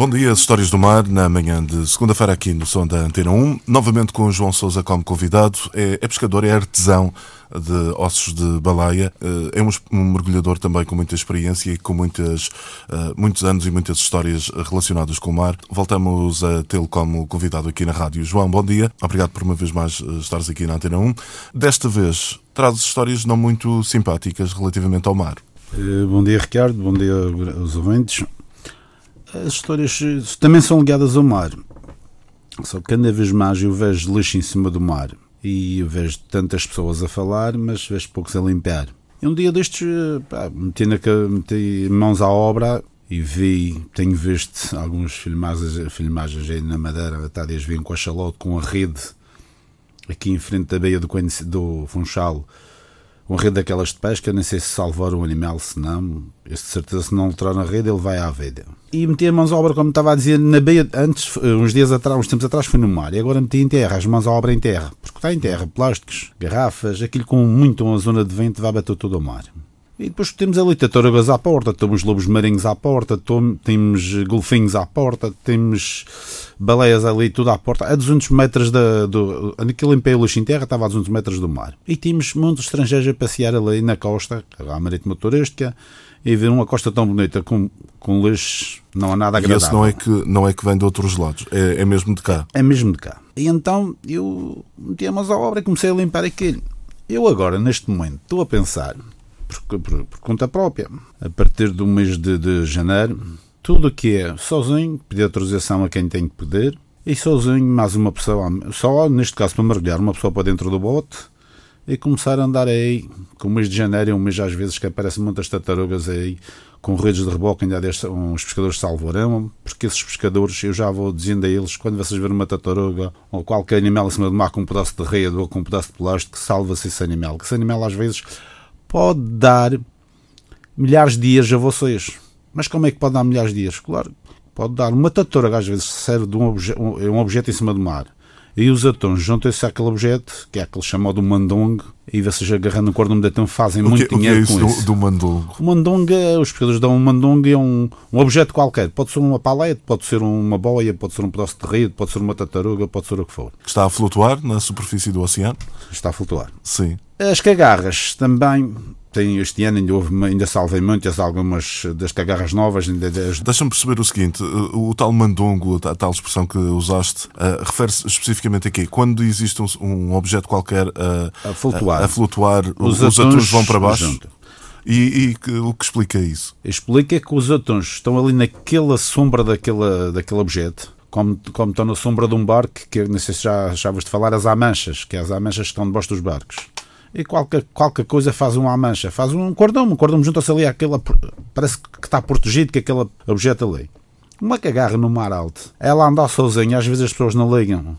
Bom dia, Histórias do Mar, na manhã de segunda-feira aqui no som da Antena 1, novamente com o João Sousa como convidado. É, é pescador, é artesão de ossos de baleia, eh, é um, um mergulhador também com muita experiência e com muitas, uh, muitos anos e muitas histórias relacionadas com o mar. Voltamos a tê-lo como convidado aqui na rádio. João, bom dia. Obrigado por uma vez mais eh, estares aqui na Antena 1. Desta vez trazes histórias não muito simpáticas relativamente ao mar. Bom dia, Ricardo. Bom dia aos ouvintes as histórias também são ligadas ao mar. Só que cada vez mais eu vejo lixo em cima do mar e eu vejo tantas pessoas a falar, mas vejo poucos a limpar. E um dia destes, pá, meti, na, meti mãos à obra e vi, tenho visto algumas filmagens, filmagens aí na Madeira, até dias vim com a chalote, com a rede, aqui em frente da beia do, do Funchal, uma rede daquelas de pesca, nem sei se salvar um animal, se não, de certeza se não entrar na rede ele vai à vida. E meti as mãos à obra, como estava a dizer, na beia, antes, uns dias atrás, uns tempos atrás foi no mar, e agora meti em terra, as mãos à obra em terra, porque está em terra, plásticos, garrafas, aquilo com muito uma zona de vento vai bater todo o mar. E depois temos ali tartarugas à porta, temos lobos marinhos à porta, temos golfinhos à porta, temos baleias ali tudo à porta, a 200 metros da, do. Naquele em Luxo em Terra estava a 200 metros do mar. E tínhamos muitos estrangeiros a passear ali na costa, a marítima turística, e ver uma costa tão bonita com, com lixo, não há nada agradável. E esse não é que, não é que vem de outros lados, é, é mesmo de cá. É, é mesmo de cá. E então eu meti a mãos à obra e comecei a limpar aquilo. Eu agora, neste momento, estou a pensar por, por, por conta própria. A partir do mês de, de janeiro, tudo o que é sozinho, pedir autorização a quem tem que pedir, e sozinho, mais uma pessoa, só neste caso para mergulhar, uma pessoa para dentro do bote e começar a andar aí, com o mês de janeiro é um mês às vezes que aparecem muitas tartarugas aí, com redes de reboque, ainda deste, uns pescadores salvarão, porque esses pescadores, eu já vou dizendo a eles, quando vocês verem uma tartaruga ou qualquer animal em cima do mar com um pedaço de rede ou com um pedaço de plástico, salva-se esse animal, que esse animal às vezes pode dar milhares de dias a vocês. Mas como é que pode dar milhares de dias? Claro, pode dar uma tartaruga, às vezes serve de um, obje um, um objeto em cima do mar. E os atões juntam-se àquele objeto, que é aquele chamado mandong, e vocês agarrando o cordão de atão fazem muito que, dinheiro o que é isso com do, isso. do mandong? O mandong, é, os pescadores dão um mandong, é um, um objeto qualquer. Pode ser uma palete, pode ser uma boia, pode ser um pedaço de rede, pode ser uma tartaruga, pode ser o que for. Está a flutuar na superfície do oceano? Está a flutuar. Sim. As cagarras também tem este ano, ainda, houve, ainda salvei muitas, algumas das cagarras novas. Das... Deixa-me perceber o seguinte: o, o tal mandongo, a tal expressão que usaste, uh, refere-se especificamente aqui. Quando existe um, um objeto qualquer uh, a flutuar, a, a flutuar os, os atuns vão para baixo. E, e que, o que explica isso? Explica que os atuns estão ali naquela sombra daquela, daquele objeto. Como, como estão na sombra de um barco, que não sei se já, já vos de falar, as amanchas, que é as amanchas que estão debaixo dos barcos e qualquer, qualquer coisa faz uma mancha, faz um cordão, um cordão junta-se ali àquela, parece que está protegido com aquele objeto ali. Uma cagarra no mar alto, ela anda sozinha, às vezes as pessoas não ligam.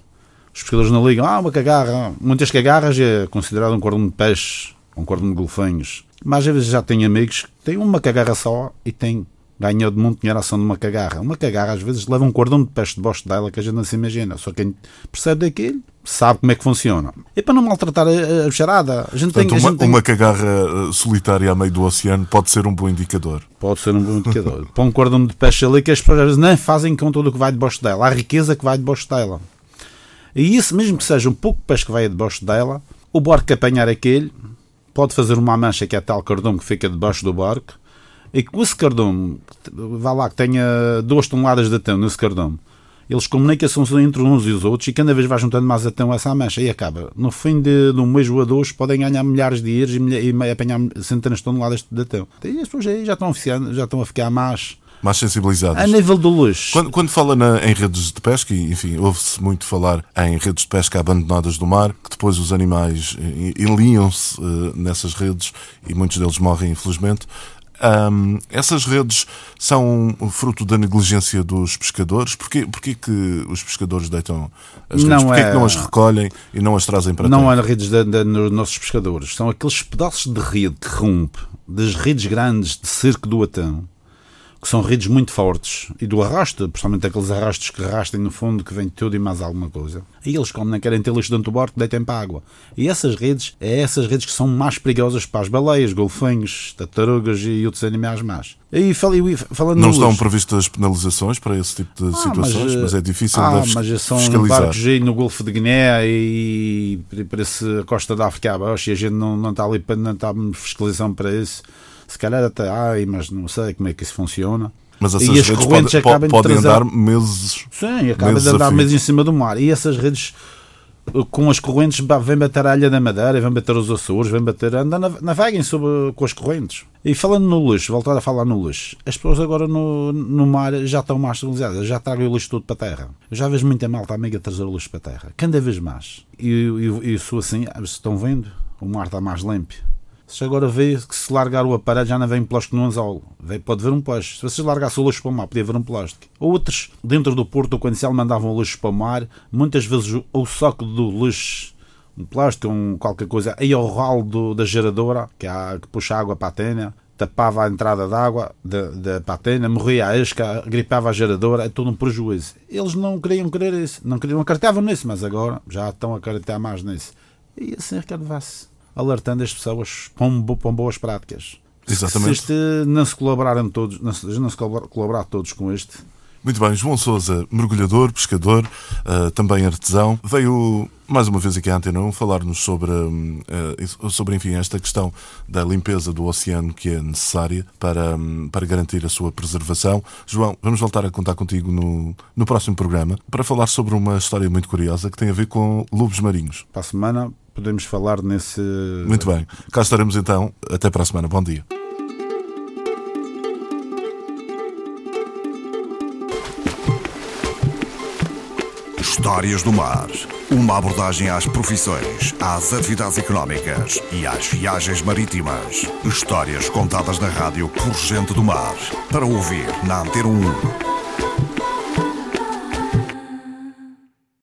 Os pescadores não ligam, ah, uma cagarra. Muitas cagarras é considerado um cordão de peixe, um cordão de golfinhos. Mas às vezes já tenho amigos que têm uma cagarra só e têm ganhou de muito dinheiro a ação de uma cagarra. Uma cagarra às vezes leva um cordão de peixe de bosta dela que a gente não se imagina. Só quem percebe daquilo sabe como é que funciona. E para não maltratar a, a charada, a gente Portanto, tem, uma, gente tem... uma cagarra eh, solitária a meio do oceano pode ser um bom indicador. Pode ser um bom indicador. Põe um cordão de peixe ali que as pessoas às vezes nem fazem com tudo o que vai debaixo dela, a riqueza que vai debaixo dela. E isso, mesmo que seja um pouco de peixe que vai debaixo dela, o barco que apanhar aquele pode fazer uma mancha que é tal cordão que fica debaixo do barco e que esse cardume, vá lá, que tenha duas toneladas de atão nesse cardume, eles comunicam-se entre uns e os outros e cada vez vai juntando mais atão essa mancha e acaba. No fim de, de um mês ou dois podem ganhar milhares de euros e, e apanhar centenas de toneladas de atão. E as pessoas aí já estão, a já estão a ficar mais mais sensibilizadas. A nível do luxo. Quando, quando fala na, em redes de pesca, e enfim, ouve-se muito falar em redes de pesca abandonadas do mar, que depois os animais enliam-se uh, nessas redes e muitos deles morrem, infelizmente. Um, essas redes são fruto da negligência dos pescadores? Porquê, porquê que os pescadores deitam as redes? Não porquê é... que não as recolhem e não as trazem para Não há redes de, de, nos nossos pescadores. São aqueles pedaços de rede que rompe, das redes grandes de cerco do atão, que são redes muito fortes e do arrasto, principalmente aqueles arrastos que arrastem no fundo, que vem tudo e mais alguma coisa. E eles, como não querem ter lixo dentro do barco, deitem para a água. E essas redes, é essas redes que são mais perigosas para as baleias, golfinhos, tartarugas e outros animais mais. E falando não estão previstas penalizações para esse tipo de ah, situações, mas, mas, é difícil ah, de mas são fiscalizar. barcos aí no Golfo de Guiné e para essa costa da África abaixo e a gente não, não está ali para não está fiscalização para isso se calhar até ai, mas não sei como é que isso funciona. Mas essas e as redes correntes podem, podem trazer... andar meses. Sim, acabam de andar meses em cima do mar. E essas redes com as correntes vêm bater a Ilha da Madeira, vêm bater os Açores, vêm bater. Andam, naveguem sobre, com as correntes. E falando no lixo, voltar a falar no lixo, as pessoas agora no, no mar já estão mais civilizadas, já tragam o lixo tudo para a terra. Eu já vejo muita malta amiga trazer o lixo para a terra, cada vez mais. E eu, eu, sou assim, estão vendo? O mar está mais limpo se agora vê que se largar o aparelho já não vem plástico no anzol. Pode ver um plástico. Se vocês largassem o lixo para o mar, podia ver um plástico. Outros, dentro do porto, quando se mandavam o lixo para o mar, muitas vezes o saco do lixo, um plástico, um, qualquer coisa, aí ao ralo do, da geradora, que, há, que puxa água para a tena, tapava a entrada de água da, da patena, morria a esca, gripava a geradora, é todo um prejuízo. Eles não queriam querer isso, não, queriam, acreditavam nisso, mas agora já estão a acreditar mais nisso. E assim, Ricardo Vassi alertando as pessoas para, para boas práticas. Exatamente. Se este não se colaborarem todos, não se, não se colaborar todos com este. Muito bem, João Souza, mergulhador, pescador, uh, também artesão, veio mais uma vez aqui à Antena 1 falar-nos sobre, uh, sobre enfim, esta questão da limpeza do oceano que é necessária para, um, para garantir a sua preservação. João, vamos voltar a contar contigo no, no próximo programa para falar sobre uma história muito curiosa que tem a ver com lobos marinhos. Para a semana podemos falar nesse. Muito bem. Cá estaremos então. Até para a semana. Bom dia. Histórias do Mar. Uma abordagem às profissões, às atividades económicas e às viagens marítimas. Histórias contadas na rádio por gente do mar. Para ouvir na Antena 1